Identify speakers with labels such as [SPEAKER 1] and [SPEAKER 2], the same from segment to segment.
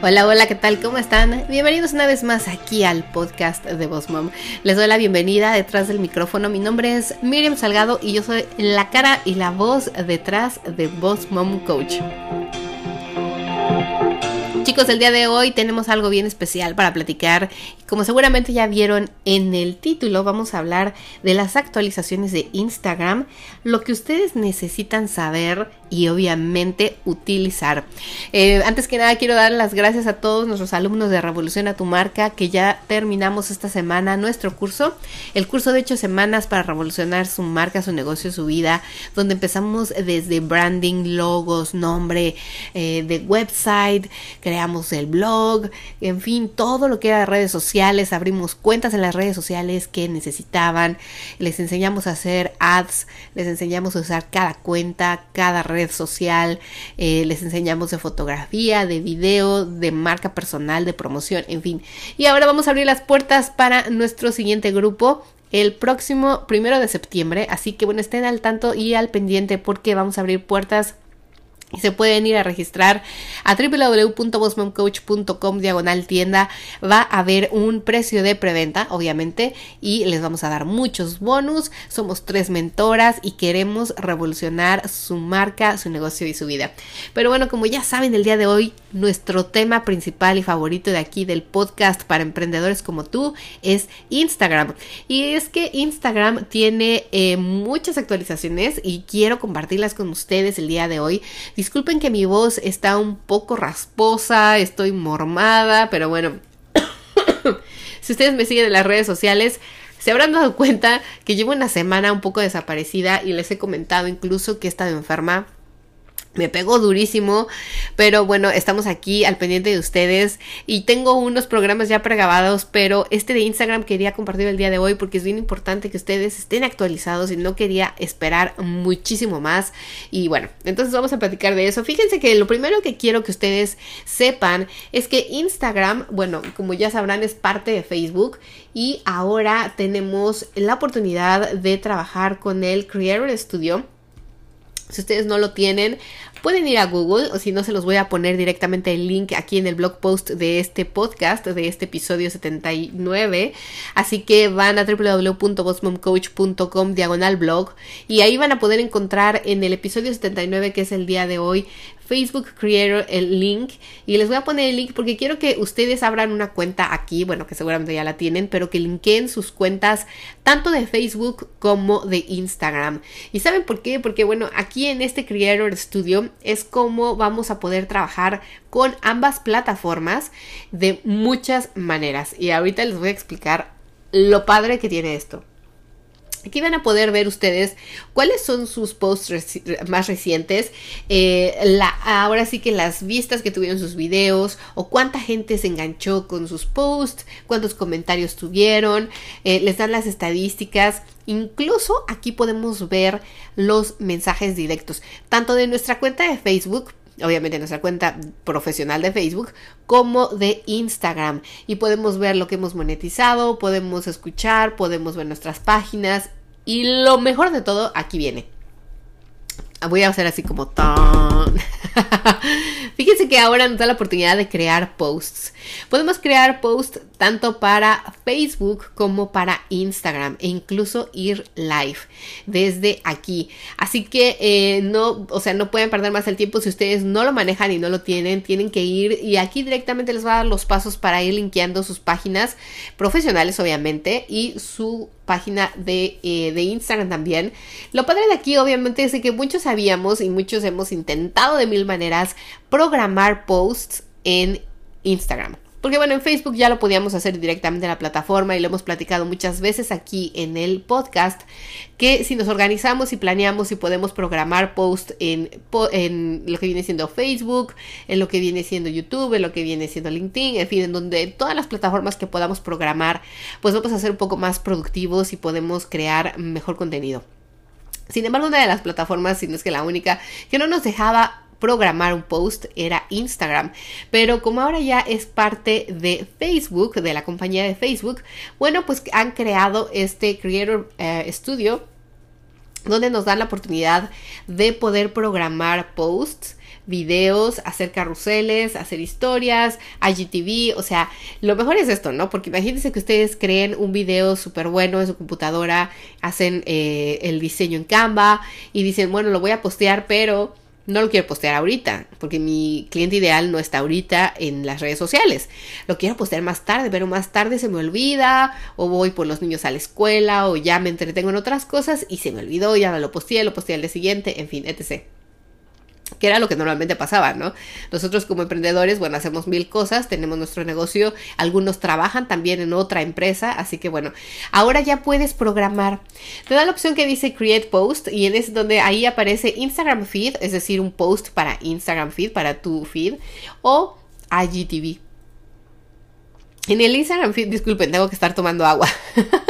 [SPEAKER 1] Hola, hola, ¿qué tal? ¿Cómo están? Bienvenidos una vez más aquí al podcast de Boss Mom. Les doy la bienvenida detrás del micrófono. Mi nombre es Miriam Salgado y yo soy la cara y la voz detrás de Boss Mom Coach. Chicos, el día de hoy tenemos algo bien especial para platicar. Como seguramente ya vieron en el título, vamos a hablar de las actualizaciones de Instagram, lo que ustedes necesitan saber y obviamente utilizar. Eh, antes que nada quiero dar las gracias a todos nuestros alumnos de Revolución a tu marca que ya terminamos esta semana nuestro curso, el curso de 8 semanas para revolucionar su marca, su negocio, su vida, donde empezamos desde branding, logos, nombre eh, de website, creamos el blog, en fin, todo lo que era redes sociales, abrimos cuentas en las redes sociales que necesitaban, les enseñamos a hacer ads, les enseñamos a usar cada cuenta, cada red red social, eh, les enseñamos de fotografía, de video, de marca personal, de promoción, en fin. Y ahora vamos a abrir las puertas para nuestro siguiente grupo el próximo primero de septiembre. Así que bueno, estén al tanto y al pendiente porque vamos a abrir puertas y se pueden ir a registrar a www.bossmomcoach.com diagonal tienda. Va a haber un precio de preventa, obviamente, y les vamos a dar muchos bonus. Somos tres mentoras y queremos revolucionar su marca, su negocio y su vida. Pero bueno, como ya saben, el día de hoy nuestro tema principal y favorito de aquí del podcast para emprendedores como tú es Instagram. Y es que Instagram tiene eh, muchas actualizaciones y quiero compartirlas con ustedes el día de hoy. Disculpen que mi voz está un poco rasposa, estoy mormada, pero bueno, si ustedes me siguen en las redes sociales, se habrán dado cuenta que llevo una semana un poco desaparecida y les he comentado incluso que he estado enferma me pegó durísimo, pero bueno, estamos aquí al pendiente de ustedes y tengo unos programas ya pregrabados, pero este de Instagram quería compartir el día de hoy porque es bien importante que ustedes estén actualizados y no quería esperar muchísimo más. Y bueno, entonces vamos a platicar de eso. Fíjense que lo primero que quiero que ustedes sepan es que Instagram, bueno, como ya sabrán, es parte de Facebook y ahora tenemos la oportunidad de trabajar con el Creator Studio si ustedes no lo tienen, pueden ir a Google o si no se los voy a poner directamente el link aquí en el blog post de este podcast, de este episodio 79. Así que van a www.bossmomcoach.com diagonal blog y ahí van a poder encontrar en el episodio 79 que es el día de hoy Facebook Creator el link y les voy a poner el link porque quiero que ustedes abran una cuenta aquí, bueno que seguramente ya la tienen, pero que linkeen sus cuentas tanto de Facebook como de Instagram. ¿Y saben por qué? Porque bueno, aquí en este Creator Studio es como vamos a poder trabajar con ambas plataformas de muchas maneras y ahorita les voy a explicar lo padre que tiene esto. Aquí van a poder ver ustedes cuáles son sus posts más recientes, eh, ahora sí que las vistas que tuvieron sus videos o cuánta gente se enganchó con sus posts, cuántos comentarios tuvieron, eh, les dan las estadísticas. Incluso aquí podemos ver los mensajes directos, tanto de nuestra cuenta de Facebook, obviamente nuestra cuenta profesional de Facebook, como de Instagram. Y podemos ver lo que hemos monetizado, podemos escuchar, podemos ver nuestras páginas. Y lo mejor de todo, aquí viene. Voy a hacer así como. Ahora nos da la oportunidad de crear posts. Podemos crear posts tanto para Facebook como para Instagram e incluso ir live desde aquí. Así que eh, no, o sea, no pueden perder más el tiempo si ustedes no lo manejan y no lo tienen, tienen que ir y aquí directamente les va a dar los pasos para ir linkeando sus páginas profesionales, obviamente, y su página de, eh, de, Instagram también. Lo padre de aquí obviamente es que muchos sabíamos y muchos hemos intentado de mil maneras programar posts en Instagram. Porque bueno, en Facebook ya lo podíamos hacer directamente en la plataforma y lo hemos platicado muchas veces aquí en el podcast, que si nos organizamos y planeamos y podemos programar posts en, en lo que viene siendo Facebook, en lo que viene siendo YouTube, en lo que viene siendo LinkedIn, en fin, en donde todas las plataformas que podamos programar, pues vamos a ser un poco más productivos y podemos crear mejor contenido. Sin embargo, una de las plataformas, si no es que la única, que no nos dejaba programar un post era Instagram. Pero como ahora ya es parte de Facebook, de la compañía de Facebook, bueno, pues han creado este Creator eh, Studio donde nos dan la oportunidad de poder programar posts videos, hacer carruseles, hacer historias, IGTV, o sea, lo mejor es esto, ¿no? Porque imagínense que ustedes creen un video súper bueno en su computadora, hacen eh, el diseño en Canva y dicen, bueno, lo voy a postear, pero no lo quiero postear ahorita, porque mi cliente ideal no está ahorita en las redes sociales. Lo quiero postear más tarde, pero más tarde se me olvida, o voy por los niños a la escuela, o ya me entretengo en otras cosas y se me olvidó, ya no lo posteé, lo posteé al día siguiente, en fin, etc que era lo que normalmente pasaba, ¿no? Nosotros como emprendedores, bueno, hacemos mil cosas, tenemos nuestro negocio, algunos trabajan también en otra empresa, así que bueno, ahora ya puedes programar. Te da la opción que dice Create Post y es donde ahí aparece Instagram Feed, es decir, un post para Instagram Feed, para tu feed, o IGTV. En el Instagram feed, disculpen, tengo que estar tomando agua.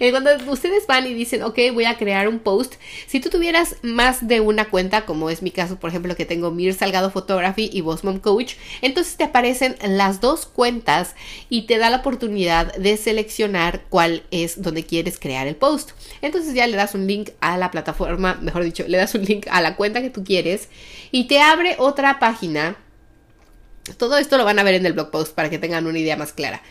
[SPEAKER 1] Cuando ustedes van y dicen, ok, voy a crear un post, si tú tuvieras más de una cuenta, como es mi caso, por ejemplo, que tengo Mir Salgado Photography y Boss Mom Coach, entonces te aparecen las dos cuentas y te da la oportunidad de seleccionar cuál es donde quieres crear el post. Entonces ya le das un link a la plataforma, mejor dicho, le das un link a la cuenta que tú quieres y te abre otra página todo esto lo van a ver en el blog post para que tengan una idea más clara.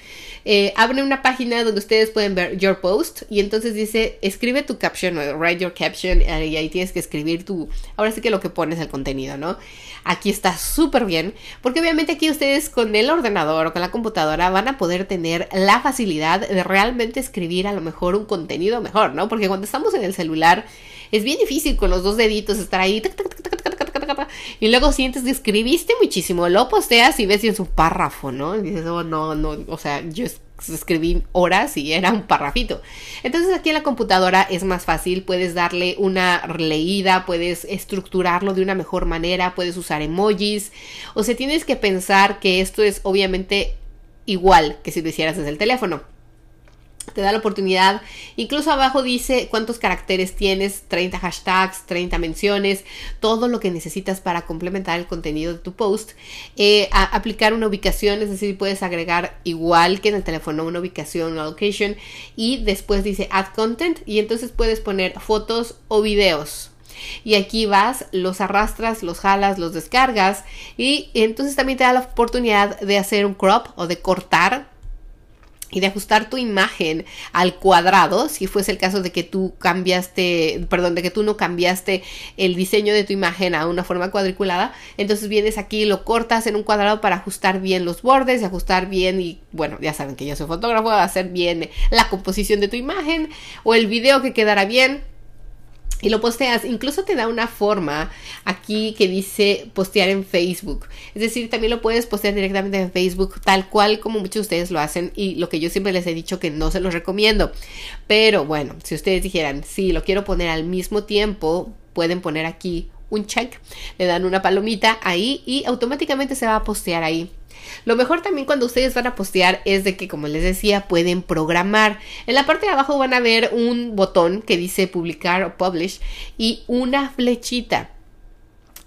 [SPEAKER 1] Eh, abre una página donde ustedes pueden ver your post y entonces dice escribe tu caption o write your caption y ahí tienes que escribir tu, ahora sí que lo que pones el contenido, ¿no? Aquí está súper bien porque obviamente aquí ustedes con el ordenador o con la computadora van a poder tener la facilidad de realmente escribir a lo mejor un contenido mejor, ¿no? Porque cuando estamos en el celular es bien difícil con los dos deditos estar ahí y luego sientes que escribiste muchísimo, lo posteas y ves en su párrafo, ¿no? Y dices, oh, no, no, o sea, yo escribí horas y era un parrafito. Entonces aquí en la computadora es más fácil, puedes darle una leída, puedes estructurarlo de una mejor manera, puedes usar emojis, o sea, tienes que pensar que esto es obviamente igual que si lo hicieras desde el teléfono te da la oportunidad. Incluso abajo dice cuántos caracteres tienes, 30 hashtags, 30 menciones, todo lo que necesitas para complementar el contenido de tu post. Eh, aplicar una ubicación, es decir, puedes agregar igual que en el teléfono una ubicación, una location. Y después dice add content y entonces puedes poner fotos o videos. Y aquí vas, los arrastras, los jalas, los descargas y entonces también te da la oportunidad de hacer un crop o de cortar y de ajustar tu imagen al cuadrado, si fuese el caso de que tú cambiaste, perdón, de que tú no cambiaste el diseño de tu imagen a una forma cuadriculada, entonces vienes aquí, lo cortas en un cuadrado para ajustar bien los bordes y ajustar bien y bueno, ya saben que yo soy fotógrafo, hacer bien la composición de tu imagen o el video que quedará bien y lo posteas. Incluso te da una forma aquí que dice postear en Facebook. Es decir, también lo puedes postear directamente en Facebook, tal cual como muchos de ustedes lo hacen y lo que yo siempre les he dicho que no se los recomiendo. Pero bueno, si ustedes dijeran, sí, lo quiero poner al mismo tiempo, pueden poner aquí un check, le dan una palomita ahí y automáticamente se va a postear ahí. Lo mejor también cuando ustedes van a postear es de que, como les decía, pueden programar. En la parte de abajo van a ver un botón que dice publicar o publish y una flechita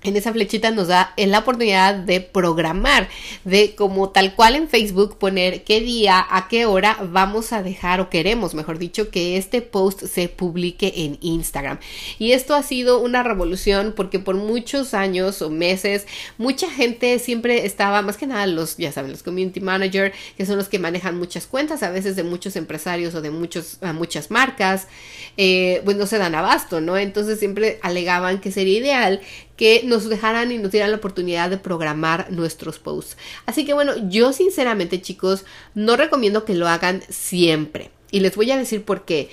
[SPEAKER 1] en esa flechita nos da la oportunidad de programar, de como tal cual en Facebook poner qué día, a qué hora vamos a dejar o queremos, mejor dicho, que este post se publique en Instagram. Y esto ha sido una revolución porque por muchos años o meses mucha gente siempre estaba, más que nada los, ya saben, los community manager, que son los que manejan muchas cuentas, a veces de muchos empresarios o de muchos, muchas marcas, eh, pues no se dan abasto, ¿no? Entonces siempre alegaban que sería ideal que nos dejaran y nos dieran la oportunidad de programar nuestros posts. Así que bueno, yo sinceramente chicos no recomiendo que lo hagan siempre. Y les voy a decir por qué.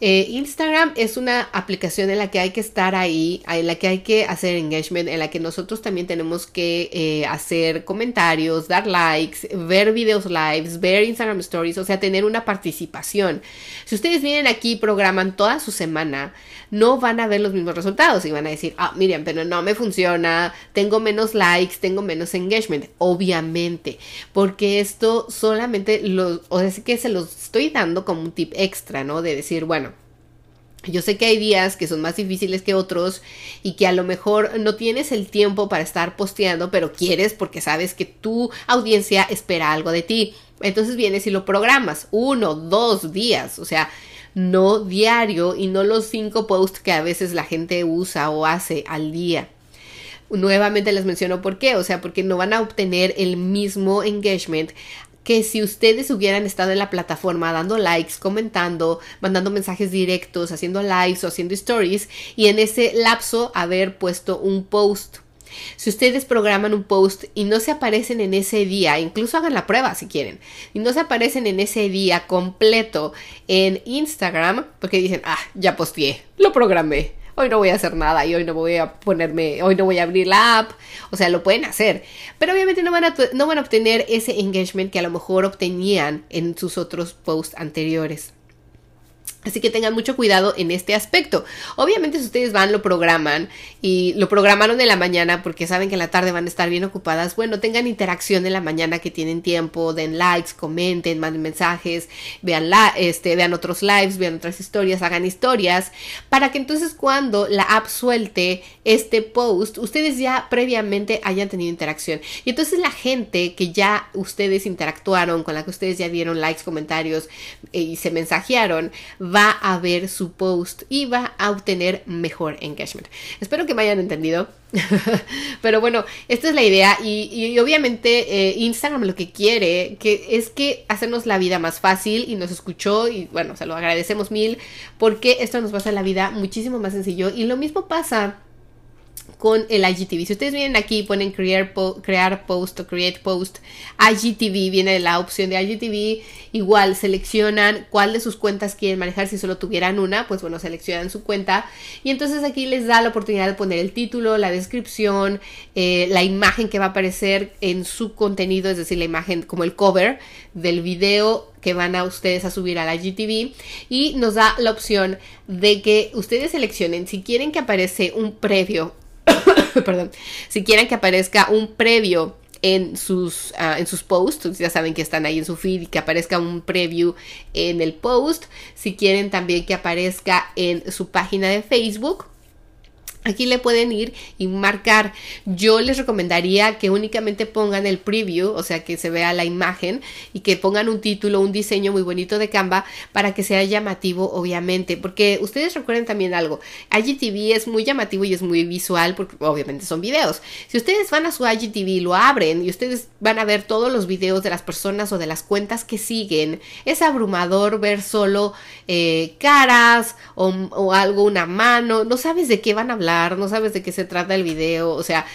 [SPEAKER 1] Eh, Instagram es una aplicación en la que hay que estar ahí, en la que hay que hacer engagement, en la que nosotros también tenemos que eh, hacer comentarios, dar likes, ver videos lives, ver Instagram stories, o sea, tener una participación. Si ustedes vienen aquí y programan toda su semana, no van a ver los mismos resultados y van a decir, ah, Miriam, pero no me funciona, tengo menos likes, tengo menos engagement, obviamente, porque esto solamente o sea, que se los estoy dando como un tip extra, ¿no? De decir, bueno, Yo sé que hay días que son más difíciles que otros y que a lo mejor no tienes el tiempo para estar posteando, pero quieres porque sabes que tu audiencia espera algo de ti. Entonces vienes y lo programas uno, dos días, o sea, no diario y no los cinco posts que a veces la gente usa o hace al día. Nuevamente les menciono por qué, o sea, porque no van a obtener el mismo engagement que si ustedes hubieran estado en la plataforma dando likes, comentando, mandando mensajes directos, haciendo lives o haciendo stories y en ese lapso haber puesto un post. Si ustedes programan un post y no se aparecen en ese día, incluso hagan la prueba si quieren, y no se aparecen en ese día completo en Instagram, porque dicen, ah, ya posteé, lo programé, hoy no voy a hacer nada y hoy no voy a ponerme, hoy no voy a abrir la app. O sea, lo pueden hacer. Pero obviamente no van a, no van a obtener ese engagement que a lo mejor obtenían en sus otros posts anteriores. Así que tengan mucho cuidado en este aspecto. Obviamente si ustedes van, lo programan y lo programaron en la mañana porque saben que en la tarde van a estar bien ocupadas, bueno, tengan interacción en la mañana que tienen tiempo, den likes, comenten, manden mensajes, vean, la, este, vean otros lives, vean otras historias, hagan historias, para que entonces cuando la app suelte este post, ustedes ya previamente hayan tenido interacción. Y entonces la gente que ya ustedes interactuaron, con la que ustedes ya dieron likes, comentarios eh, y se mensajearon, va a ver su post y va a obtener mejor engagement. Espero que me hayan entendido. Pero bueno, esta es la idea y, obviamente eh, Instagram lo que quiere que es que hacernos la vida más fácil y nos escuchó y bueno, se lo agradecemos mil porque esto nos va a hacer la vida muchísimo más sencillo y lo mismo pasa con el IGTV. Si ustedes vienen aquí y ponen crear, crear post o create post, IGTV viene la opción de IGTV. Igual seleccionan cuál de sus cuentas quieren manejar. Si solo tuvieran una, pues bueno, seleccionan su cuenta. Y entonces aquí les da la oportunidad de poner el título, la descripción, eh, la imagen que va a aparecer en su contenido, es decir, la imagen como el cover del video que van a ustedes a subir a la IGTV y nos da la opción de que ustedes seleccionen si quieren que aparece un previo perdón, si quieren que aparezca un previo en sus, ah, en sus posts, ya saben que están ahí en su feed y que aparezca un preview en el post, si quieren también que aparezca en su página de Facebook Aquí le pueden ir y marcar. Yo les recomendaría que únicamente pongan el preview, o sea, que se vea la imagen y que pongan un título, un diseño muy bonito de Canva para que sea llamativo, obviamente. Porque ustedes recuerden también algo. IGTV es muy llamativo y es muy visual porque obviamente son videos. Si ustedes van a su IGTV, lo abren y ustedes van a ver todos los videos de las personas o de las cuentas que siguen, es abrumador ver solo eh, caras o, o algo, una mano. No sabes de qué van a hablar no sabes de qué se trata el video, o sea,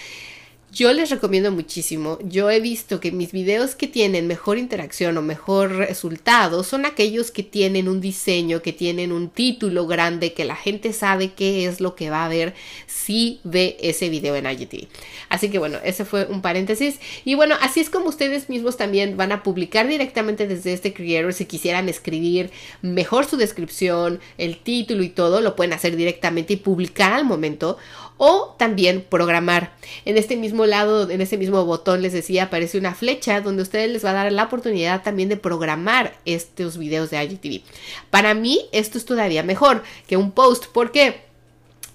[SPEAKER 1] yo les recomiendo muchísimo. Yo he visto que mis videos que tienen mejor interacción o mejor resultado son aquellos que tienen un diseño, que tienen un título grande, que la gente sabe qué es lo que va a ver si ve ese video en IGTV. Así que bueno, ese fue un paréntesis. Y bueno, así es como ustedes mismos también van a publicar directamente desde este creator. Si quisieran escribir mejor su descripción, el título y todo, lo pueden hacer directamente y publicar al momento o también programar. En este mismo lado, en este mismo botón les decía, aparece una flecha donde ustedes les va a dar la oportunidad también de programar estos videos de IGTV. Para mí esto es todavía mejor que un post. ¿Por qué?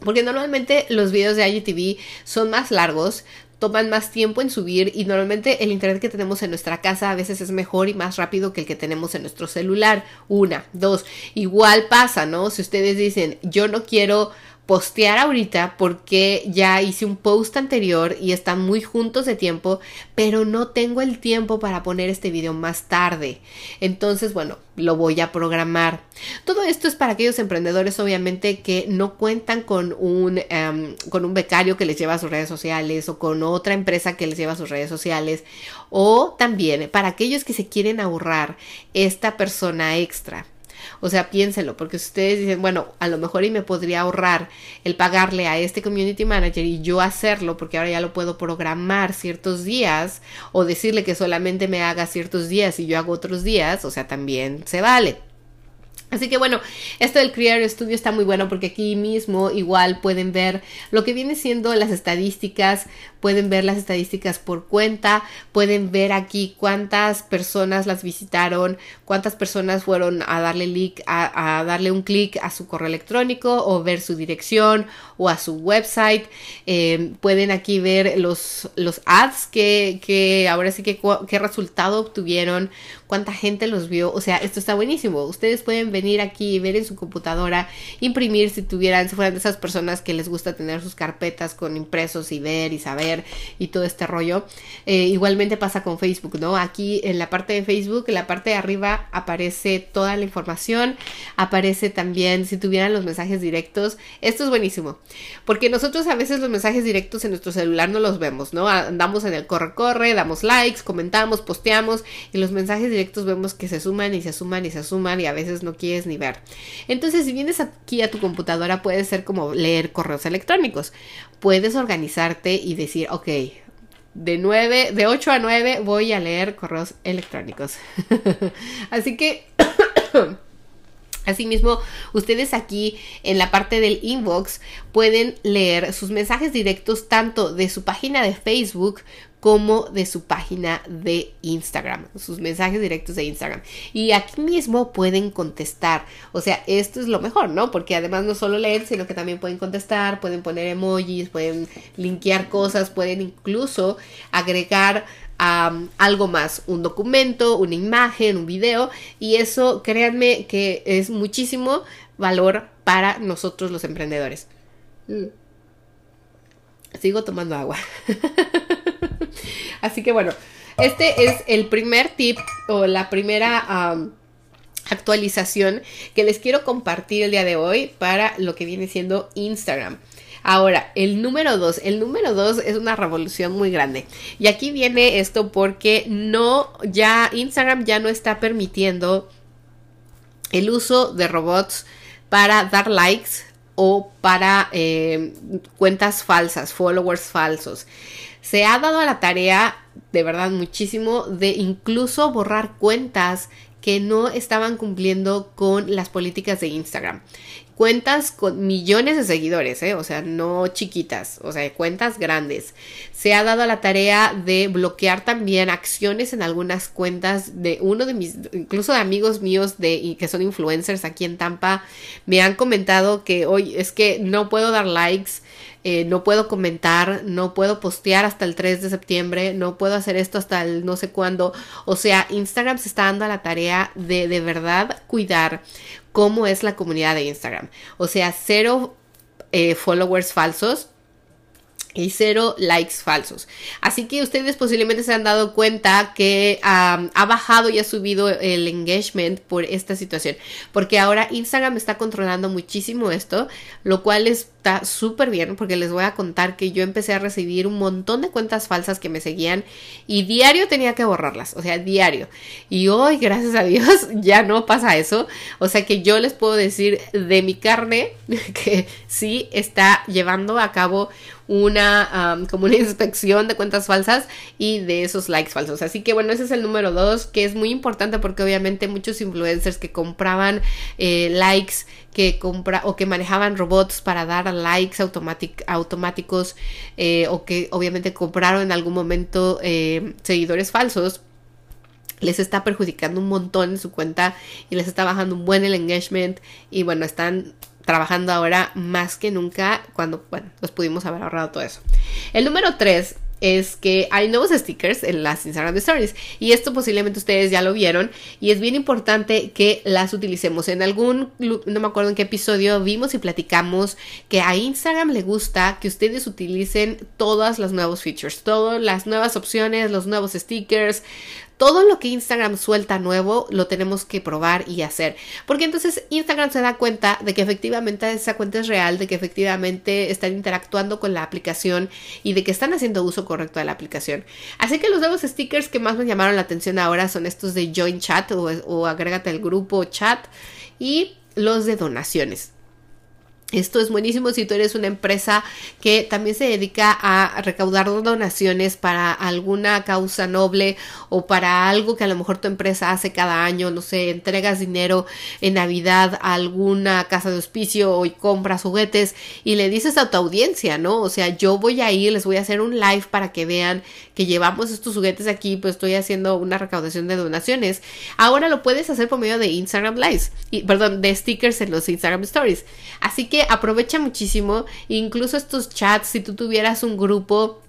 [SPEAKER 1] Porque normalmente los videos de IGTV son más largos, toman más tiempo en subir y normalmente el internet que tenemos en nuestra casa a veces es mejor y más rápido que el que tenemos en nuestro celular. Una, dos, igual pasa, ¿no? Si ustedes dicen, yo no quiero postear ahorita porque ya hice un post anterior y están muy juntos de tiempo, pero no tengo el tiempo para poner este video más tarde. Entonces, bueno, lo voy a programar. Todo esto es para aquellos emprendedores, obviamente, que no cuentan con un, em, con un becario que les lleva a sus redes sociales o con otra empresa que les lleva a sus redes sociales. O también para aquellos que se quieren ahorrar esta persona extra. O sea, piénselo, porque si ustedes dicen, bueno, a lo mejor y me podría ahorrar el pagarle a este community manager y yo hacerlo, porque ahora ya lo puedo programar ciertos días, o decirle que solamente me haga ciertos días y yo hago otros días, o sea, también se vale. Así que bueno, esto del Creator Studio está muy bueno porque aquí mismo igual pueden ver lo que viene siendo las estadísticas, pueden ver las estadísticas por cuenta, pueden ver aquí cuántas personas las visitaron, cuántas personas fueron a darle, link, a, darle un clic a su correo electrónico o ver su dirección o a su website. Eh, pueden aquí ver los, los ads que, que ahora sí que qué resultado obtuvieron, cuánta gente los vio. O sea, esto está buenísimo. Ustedes pueden venir aquí y ver en su computadora, imprimir si tuvieran, si fueran de esas personas que les gusta tener sus carpetas con impresos y ver y saber y todo este rollo. Eh, igualmente pasa con Facebook, ¿no? Aquí en la parte de Facebook, en la parte de arriba aparece toda la información, aparece también si tuvieran los mensajes directos. Esto es buenísimo, porque nosotros a veces los mensajes directos en nuestro celular no los vemos, ¿no? Andamos en el corre-corre, damos likes, comentamos, posteamos y los mensajes vemos que se suman y se suman y se suman y a veces no quieres ni ver. Entonces, si vienes aquí a tu computadora, puede ser como leer correos electrónicos. Puedes organizarte y decir, ok, de 9, de 8 a 9 voy a leer correos electrónicos. Así que Asimismo, ustedes aquí en la parte del inbox pueden leer sus mensajes directos tanto de su página de Facebook como de su página de Instagram, sus mensajes directos de Instagram. Y aquí mismo pueden contestar. O sea, esto es lo mejor, ¿no? Porque además no solo leen, sino que también pueden contestar, pueden poner emojis, pueden linkear cosas, pueden incluso agregar algo más, un documento, una imagen, un video. Y eso, créanme que es muchísimo valor para nosotros los emprendedores. Mm. Sigo tomando agua. Así que bueno, este es el primer tip o la primera actualización que les quiero compartir el día de hoy para lo que viene siendo Instagram. Ahora, el número dos. El número dos es una revolución muy grande. Y aquí viene esto porque no, ya Instagram ya no está permitiendo el uso de robots para dar likes o para eh, cuentas falsas, followers falsos se ha dado a la tarea, de verdad muchísimo, de incluso borrar cuentas que no estaban cumpliendo con las políticas de Instagram cuentas con millones de seguidores, ¿eh? o sea, no chiquitas, o sea, cuentas grandes. Se ha dado la tarea de bloquear también acciones en algunas cuentas de uno de mis, incluso de amigos míos de, que son influencers aquí en Tampa, me han comentado que hoy es que no puedo dar likes. Eh, no puedo comentar, no puedo postear hasta el 3 de septiembre, no puedo hacer esto hasta el no sé cuándo. O sea, Instagram se está dando a la tarea de de verdad cuidar cómo es la comunidad de Instagram. O sea, cero eh, followers falsos y cero likes falsos. Así que ustedes posiblemente se han dado cuenta que ha bajado y ha subido el engagement por esta situación. Porque ahora Instagram está controlando muchísimo esto, lo cual está súper bien porque les voy a contar que yo empecé a recibir un montón de cuentas falsas que me seguían y diario tenía que borrarlas, o sea, diario. Y hoy, gracias a Dios, ya no pasa eso. O sea que yo les puedo decir de mi carne que sí está llevando a cabo una como una inspección de cuentas falsas y de esos likes falsos. Así que bueno, ese es el número dos, que es muy importante porque obviamente muchos influencers que compraban eh, likes que compra o que manejaban robots para dar likes automáticos eh, o que obviamente compraron en algún momento eh, seguidores falsos les está perjudicando un montón en su cuenta y les está bajando un buen el engagement y bueno, están trabajando ahora más que nunca cuando, bueno, nos pudimos haber ahorrado todo eso. El número 3 es que hay nuevos stickers en las Instagram Stories y esto posiblemente ustedes ya lo vieron y es bien importante que las utilicemos. En algún, no me acuerdo en qué episodio vimos y platicamos que a Instagram le gusta que ustedes utilicen todas las nuevos features, todas las nuevas opciones, los nuevos stickers, todo lo que Instagram suelta nuevo lo tenemos que probar y hacer. Porque entonces Instagram se da cuenta de que efectivamente esa cuenta es real, de que efectivamente están interactuando con la aplicación y de que están haciendo uso correcto de la aplicación. Así que los nuevos stickers que más me llamaron la atención ahora son estos de Join Chat o, o agrégate al grupo chat y los de donaciones. Esto es buenísimo si tú eres una empresa que también se dedica a recaudar donaciones para alguna causa noble o para algo que a lo mejor tu empresa hace cada año, no sé, entregas dinero en Navidad a alguna casa de hospicio y compras juguetes y le dices a tu audiencia, ¿no? O sea, yo voy a ir, les voy a hacer un live para que vean que llevamos estos juguetes aquí, pues estoy haciendo una recaudación de donaciones. Ahora lo puedes hacer por medio de Instagram Lives, y, perdón, de stickers en los Instagram Stories. Así que aprovecha muchísimo, incluso estos chats, si tú tuvieras un grupo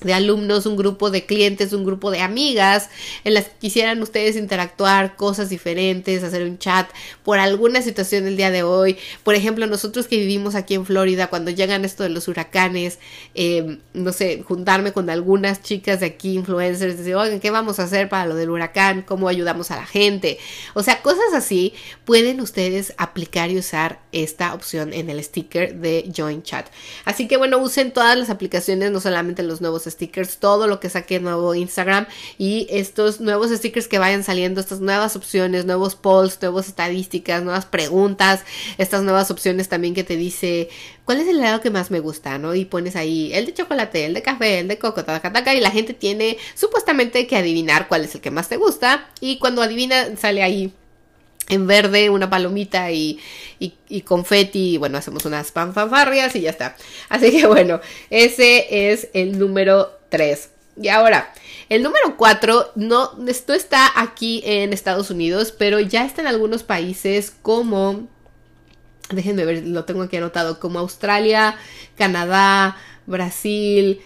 [SPEAKER 1] de alumnos, un grupo de clientes, un grupo de amigas en las que quisieran ustedes interactuar, cosas diferentes, hacer un chat por alguna situación del día de hoy. Por ejemplo, nosotros que vivimos aquí en Florida, cuando llegan esto de los huracanes, eh, no sé, juntarme con algunas chicas de aquí, influencers, decir, oigan, ¿qué vamos a hacer para lo del huracán? ¿Cómo ayudamos a la gente? O sea, cosas así pueden ustedes aplicar y usar esta opción en el sticker de Join Chat. Así que bueno, usen todas las aplicaciones, no solamente los nuevos stickers, todo lo que saque nuevo Instagram y estos nuevos stickers que vayan saliendo, estas nuevas opciones, nuevos polls, nuevas estadísticas, nuevas preguntas, estas nuevas opciones también que te dice cuál es el helado que más me gusta, ¿no? Y pones ahí el de chocolate, el de café, el de coco, taca, taca, y la gente tiene supuestamente que adivinar cuál es el que más te gusta y cuando adivina sale ahí en verde una palomita y, y, y confeti, y bueno, hacemos unas fanfarrias y ya está. Así que bueno, ese es el número 3. Y ahora, el número 4, no, esto está aquí en Estados Unidos, pero ya está en algunos países como, déjenme ver, lo tengo aquí anotado, como Australia, Canadá, Brasil,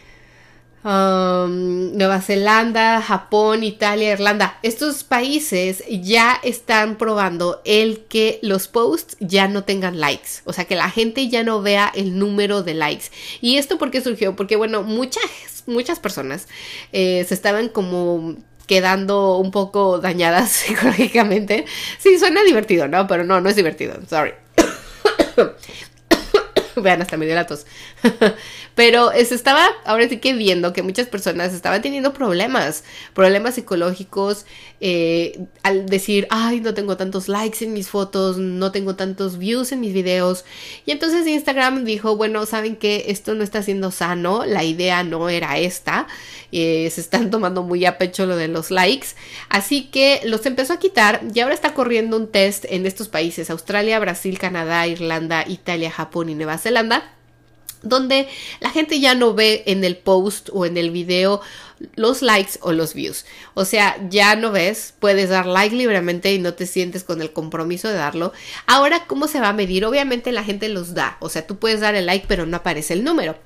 [SPEAKER 1] Um, Nueva Zelanda, Japón, Italia, Irlanda. Estos países ya están probando el que los posts ya no tengan likes. O sea, que la gente ya no vea el número de likes. ¿Y esto por qué surgió? Porque, bueno, muchas, muchas personas eh, se estaban como quedando un poco dañadas psicológicamente. Sí, suena divertido, ¿no? Pero no, no es divertido. Sorry. Vean, hasta me dio. Pero se estaba ahora sí que viendo que muchas personas estaban teniendo problemas, problemas psicológicos, eh, al decir, ay, no tengo tantos likes en mis fotos, no tengo tantos views en mis videos. Y entonces Instagram dijo, bueno, saben que esto no está siendo sano, la idea no era esta, eh, se están tomando muy a pecho lo de los likes. Así que los empezó a quitar y ahora está corriendo un test en estos países, Australia, Brasil, Canadá, Irlanda, Italia, Japón y Nueva Zelanda donde la gente ya no ve en el post o en el video los likes o los views. O sea, ya no ves, puedes dar like libremente y no te sientes con el compromiso de darlo. Ahora, ¿cómo se va a medir? Obviamente la gente los da. O sea, tú puedes dar el like, pero no aparece el número.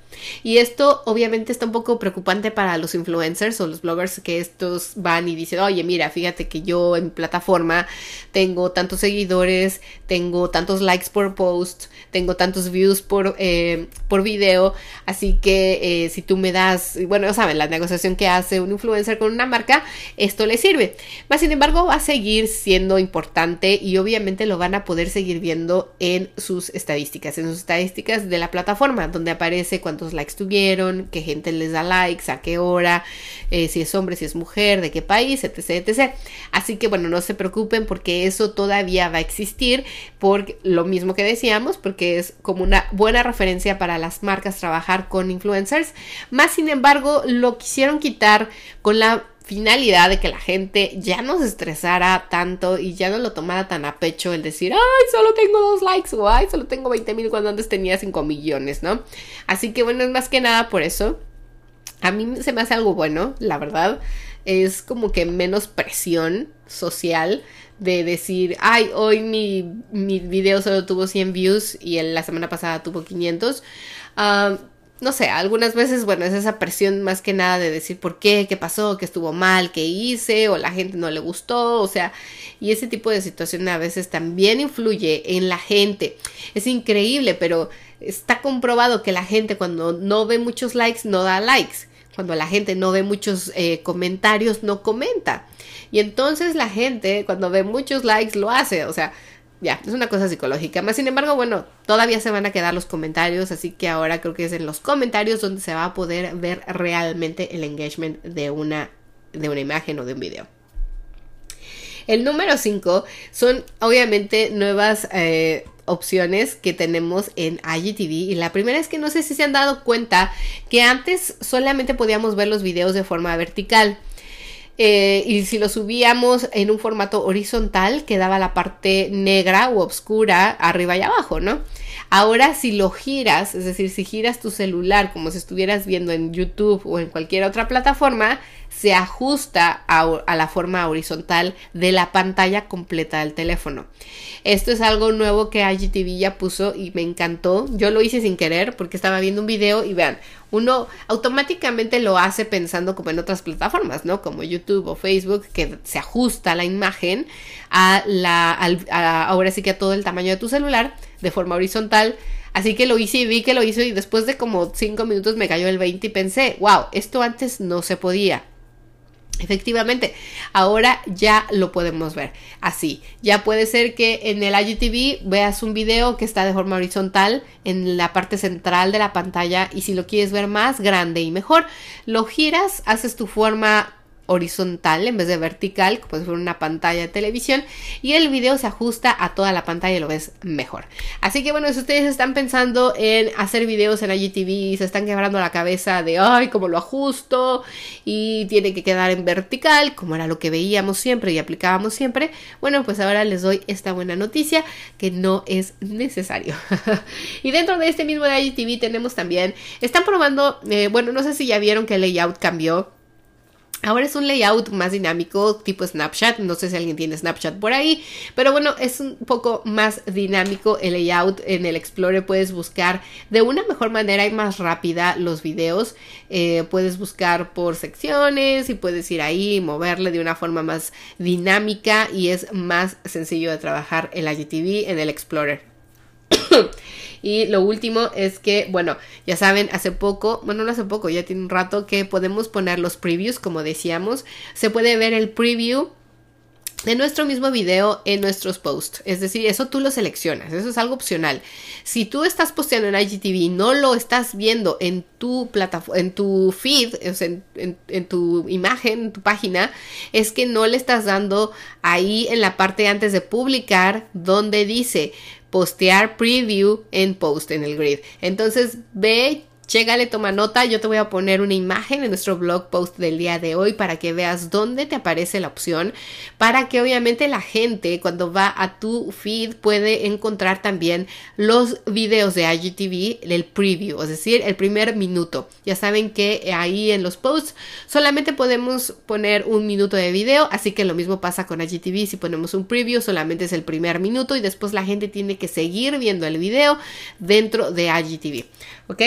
[SPEAKER 1] Y esto obviamente está un poco preocupante para los influencers o los bloggers que estos van y dicen, oye, mira, fíjate que yo en plataforma tengo tantos seguidores, tengo tantos likes por post, tengo tantos views por, eh, por video, así que eh, si tú me das, bueno, ya saben, la negociación que hace un influencer con una marca, esto le sirve. Más sin embargo, va a seguir siendo importante y obviamente lo van a poder seguir viendo en sus estadísticas, en sus estadísticas de la plataforma, donde aparece cuántos likes tuvieron, qué gente les da likes, a qué hora, eh, si es hombre, si es mujer, de qué país, etc, etc. Así que bueno, no se preocupen porque eso todavía va a existir por lo mismo que decíamos, porque es como una buena referencia para las marcas trabajar con influencers. Más sin embargo, lo quisieron quitar con la finalidad de que la gente ya no se estresara tanto y ya no lo tomara tan a pecho el decir, ay, solo tengo dos likes o ay, solo tengo 20 mil cuando antes tenía 5 millones, ¿no? Así que bueno, es más que nada por eso. A mí se me hace algo bueno, la verdad. Es como que menos presión social de decir, ay, hoy mi, mi video solo tuvo 100 views y la semana pasada tuvo 500 no sé, algunas veces, bueno, es esa presión más que nada de decir por qué, qué pasó, qué estuvo mal, qué hice, o la gente no le gustó, o sea, y ese tipo de situación a veces también influye en la gente. Es increíble, pero está comprobado que la gente cuando no ve muchos likes no da likes. Cuando la gente no ve muchos eh, comentarios, no comenta. Y entonces la gente, cuando ve muchos likes, lo hace. O sea, ya, es una cosa psicológica. Más sin embargo, bueno, todavía se van a quedar los comentarios, así que ahora creo que es en los comentarios donde se va a poder ver realmente el engagement de una, de una imagen o de un video. El número 5 son obviamente nuevas eh, opciones que tenemos en IGTV y la primera es que no sé si se han dado cuenta que antes solamente podíamos ver los videos de forma vertical. Eh, y si lo subíamos en un formato horizontal quedaba la parte negra u oscura arriba y abajo, ¿no? Ahora si lo giras, es decir, si giras tu celular como si estuvieras viendo en YouTube o en cualquier otra plataforma, se ajusta a, la forma horizontal de la pantalla completa del teléfono. Esto es algo nuevo que IGTV ya puso y me encantó. Yo lo hice sin querer porque estaba viendo un video y vean, uno automáticamente lo hace pensando como en otras plataformas, ¿no? Como YouTube o Facebook, que se ajusta la imagen a la, ahora sí que a todo el tamaño de tu celular de forma horizontal. Así que lo hice y vi que lo hizo y después de como 5 minutos me cayó el 20 y pensé, wow, esto antes no se podía. Efectivamente, ahora ya lo podemos ver así. Ya puede ser que en el IGTV veas un video que está de forma horizontal en la parte central de la pantalla y si lo quieres ver más grande y mejor, lo giras, haces tu forma horizontal en vez de vertical, como si fuera una pantalla de televisión, y el video se ajusta a toda la pantalla y lo ves mejor. Así que bueno, si ustedes están pensando en hacer videos en IGTV y se están quebrando la cabeza de, ay, cómo lo ajusto y tiene que quedar en vertical, como era lo que veíamos siempre y aplicábamos siempre, bueno, pues ahora les doy esta buena noticia que no es necesario. y dentro de este mismo de IGTV tenemos también, están probando, eh, bueno, no sé si ya vieron que el layout cambió Ahora es un layout más dinámico tipo Snapchat, no sé si alguien tiene Snapchat por ahí, pero bueno, es un poco más dinámico el layout en el Explorer, puedes buscar de una mejor manera y más rápida los videos, eh, puedes buscar por secciones y puedes ir ahí y moverle de una forma más dinámica y es más sencillo de trabajar el IGTV en el Explorer. Y lo último es que, bueno, ya saben, hace poco, bueno, no hace poco, ya tiene un rato que podemos poner los previews, como decíamos. Se puede ver el preview de nuestro mismo video en nuestros posts. Es decir, eso tú lo seleccionas, eso es algo opcional. Si tú estás posteando en IGTV y no lo estás viendo en tu plataforma, en tu feed, en, en, tu imagen, en tu página, es que no le estás dando ahí en la parte antes de publicar donde dice postear preview en post en el grid. Entonces ve le toma nota. Yo te voy a poner una imagen en nuestro blog post del día de hoy para que veas dónde te aparece la opción. Para que obviamente la gente cuando va a tu feed puede encontrar también los videos de IGTV, el preview, es decir, el primer minuto. Ya saben que ahí en los posts solamente podemos poner un minuto de video, así que lo mismo pasa con IGTV. Si ponemos un preview, solamente es el primer minuto y después la gente tiene que seguir viendo el video dentro de IGTV. ¿Ok?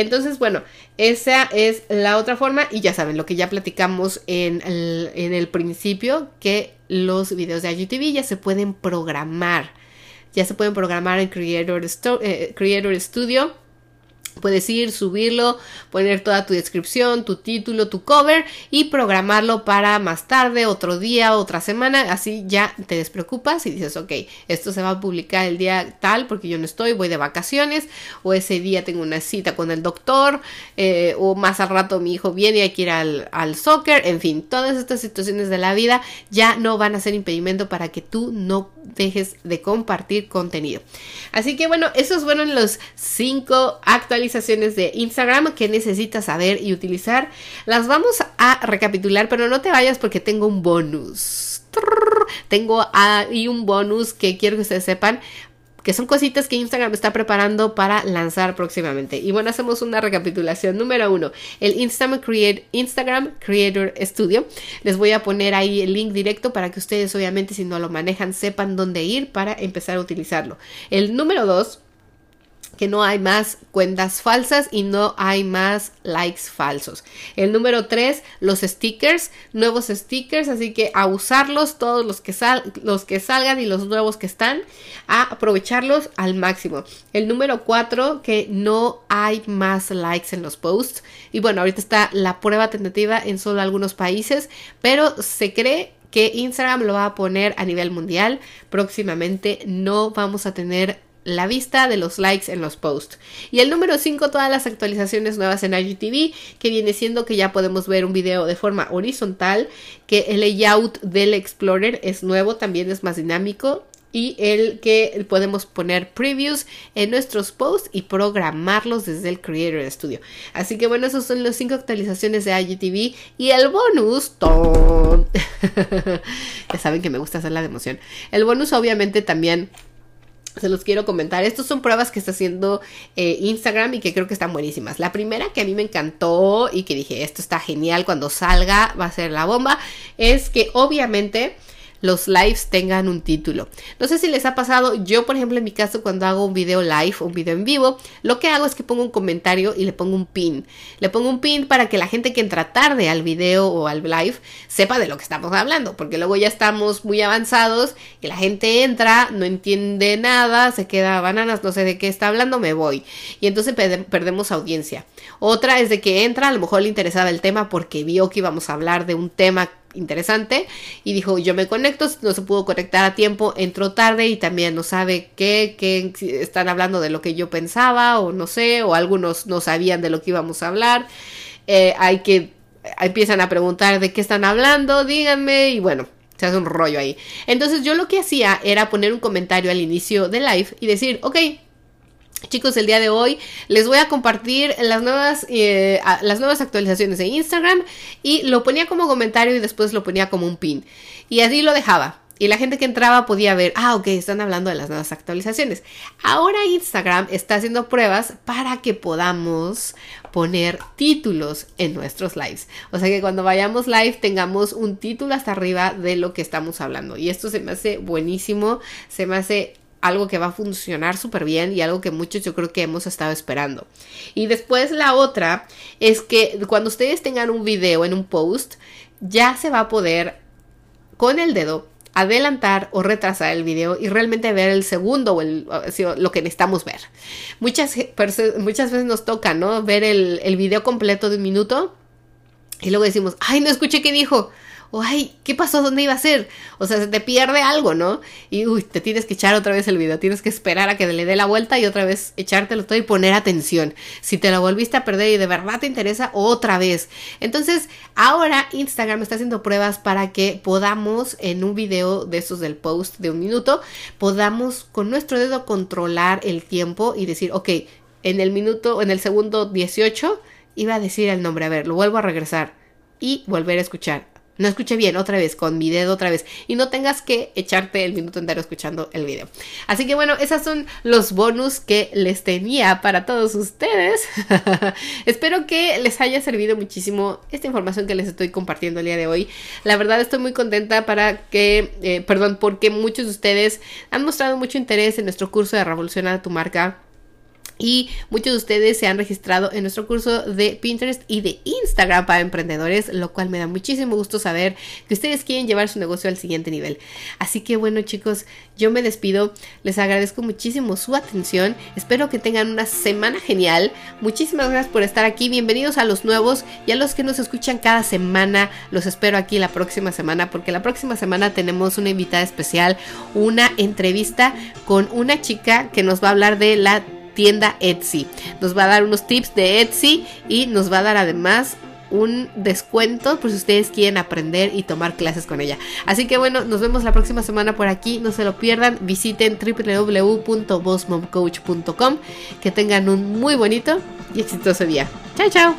[SPEAKER 1] Entonces, bueno, esa es la otra forma y ya saben lo que ya platicamos en el, principio, que los videos de IGTV ya se pueden programar. Ya se pueden programar en Creator, eh, Creator Studio Puedes ir, subirlo, poner toda tu descripción, tu título, tu cover y programarlo para más tarde, otro día, otra semana. Así ya te despreocupas y dices, ok, esto se va a publicar el día tal porque yo no estoy, voy de vacaciones o ese día tengo una cita con el doctor eh, o más al rato mi hijo viene y hay que ir al, al soccer. En fin, todas estas situaciones de la vida ya no van a ser impedimento para que tú no dejes de compartir contenido. Así que bueno, esos fueron los cinco de Instagram que necesitas saber y utilizar. Las vamos a recapitular, pero no te vayas porque tengo un bonus. Tengo ahí un bonus que quiero que ustedes sepan que son cositas que Instagram está preparando para lanzar próximamente. Y bueno, hacemos una recapitulación. Número uno, el Instagram, Create, Instagram Creator Studio. Les voy a poner ahí el link directo para que ustedes, obviamente, si no lo manejan, sepan dónde ir para empezar a utilizarlo. El número dos, que no hay más cuentas falsas y no hay más likes falsos. El número 3, los stickers, nuevos stickers, así que a usarlos todos los que, los que salgan y los nuevos que están, a aprovecharlos al máximo. El número 4, que no hay más likes en los posts. Y bueno, ahorita está la prueba tentativa en solo algunos países, pero se cree que Instagram lo va a poner a nivel mundial. Próximamente no vamos a tener la vista de los likes en los posts. Y el número 5, todas las actualizaciones nuevas en IGTV, que viene siendo que ya podemos ver un video de forma horizontal, que el layout del Explorer es nuevo, también es más dinámico y el que podemos poner previews en nuestros posts y programarlos desde el Creator Studio. Así que bueno, esos son las cinco actualizaciones de IGTV y el bonus, ya saben que me gusta hacer la emoción. El bonus obviamente también se los quiero comentar. Estas son pruebas que está haciendo eh, Instagram y que creo que están buenísimas. La primera que a mí me encantó y que dije esto está genial cuando salga va a ser la bomba es que obviamente los lives tengan un título. No sé si les ha pasado, yo por ejemplo en mi caso cuando hago un video live, un video en vivo, lo que hago es que pongo un comentario y le pongo un pin. Le pongo un pin para que la gente que entra tarde al video o al live sepa de lo que estamos hablando, porque luego ya estamos muy avanzados y la gente entra, no entiende nada, se queda bananas, no sé de qué está hablando, me voy. Y entonces perdemos audiencia. Otra es de que entra, a lo mejor le interesaba el tema porque vio que íbamos a hablar de un tema interesante y dijo yo me conecto, no se pudo conectar a tiempo, entró tarde y también no sabe qué, qué están hablando de lo que yo pensaba o no sé, o algunos no sabían de lo que íbamos a hablar, eh, hay que, empiezan a preguntar de qué están hablando, díganme y bueno. Se hace un rollo ahí. Entonces yo lo que hacía era poner un comentario al inicio del live y decir, ok, Chicos, el día de hoy les voy a compartir las nuevas, eh, las nuevas actualizaciones de Instagram y lo ponía como comentario y después lo ponía como un pin. Y así lo dejaba. Y la gente que entraba podía ver, ah, ok, están hablando de las nuevas actualizaciones. Ahora Instagram está haciendo pruebas para que podamos poner títulos en nuestros lives. O sea que cuando vayamos live tengamos un título hasta arriba de lo que estamos hablando. Y esto se me hace buenísimo, se me hace algo que va a funcionar súper bien y algo que muchos yo creo que hemos estado esperando. Y después la otra es que cuando ustedes tengan un video en un post, ya se va a poder con el dedo adelantar o retrasar el video y realmente ver el segundo o el, lo que necesitamos ver. Muchas, muchas veces nos toca, ¿no? Ver el, el video completo de un minuto y luego decimos, ay, no escuché qué dijo o ay, ¿qué pasó? ¿Dónde iba a ser? O sea, se te pierde algo, ¿no? Y uy, te tienes que echar otra vez el video, tienes que esperar a que le dé la vuelta y otra vez echártelo todo y poner atención. Si te lo volviste a perder y de verdad te interesa, otra vez. Entonces, ahora Instagram está haciendo pruebas para que podamos en un video de esos del post de un minuto, podamos con nuestro dedo controlar el tiempo y decir, ok, en el minuto, en el segundo 18, iba a decir el nombre, a ver, lo vuelvo a regresar y volver a escuchar no escuché bien, otra vez, con mi dedo otra vez. Y no tengas que echarte el minuto entero escuchando el video. Así que bueno, esos son los bonus que les tenía para todos ustedes. Espero que les haya servido muchísimo esta información que les estoy compartiendo el día de hoy. La verdad estoy muy contenta para que, eh, perdón, porque muchos de ustedes han mostrado mucho interés en nuestro curso de Revoluciona tu marca y muchos de ustedes se han registrado en nuestro curso de Pinterest y de Instagram para emprendedores, lo cual me da muchísimo gusto saber que ustedes quieren llevar su negocio al siguiente nivel. Así que bueno chicos, yo me despido, les agradezco muchísimo su atención, espero que tengan una semana genial, muchísimas gracias por estar aquí, bienvenidos a los nuevos y a los que nos escuchan cada semana, los espero aquí la próxima semana porque la próxima semana tenemos una invitada especial, una entrevista con una chica que nos va a hablar de la tienda Etsy. Nos va a dar unos tips de Etsy y nos va a dar además un descuento por si ustedes quieren aprender y tomar clases con ella. Así que bueno, nos vemos la próxima semana por aquí, no se lo pierdan, visiten www.bossmomcoach.com, que tengan un muy bonito y exitoso día. Chao, chao.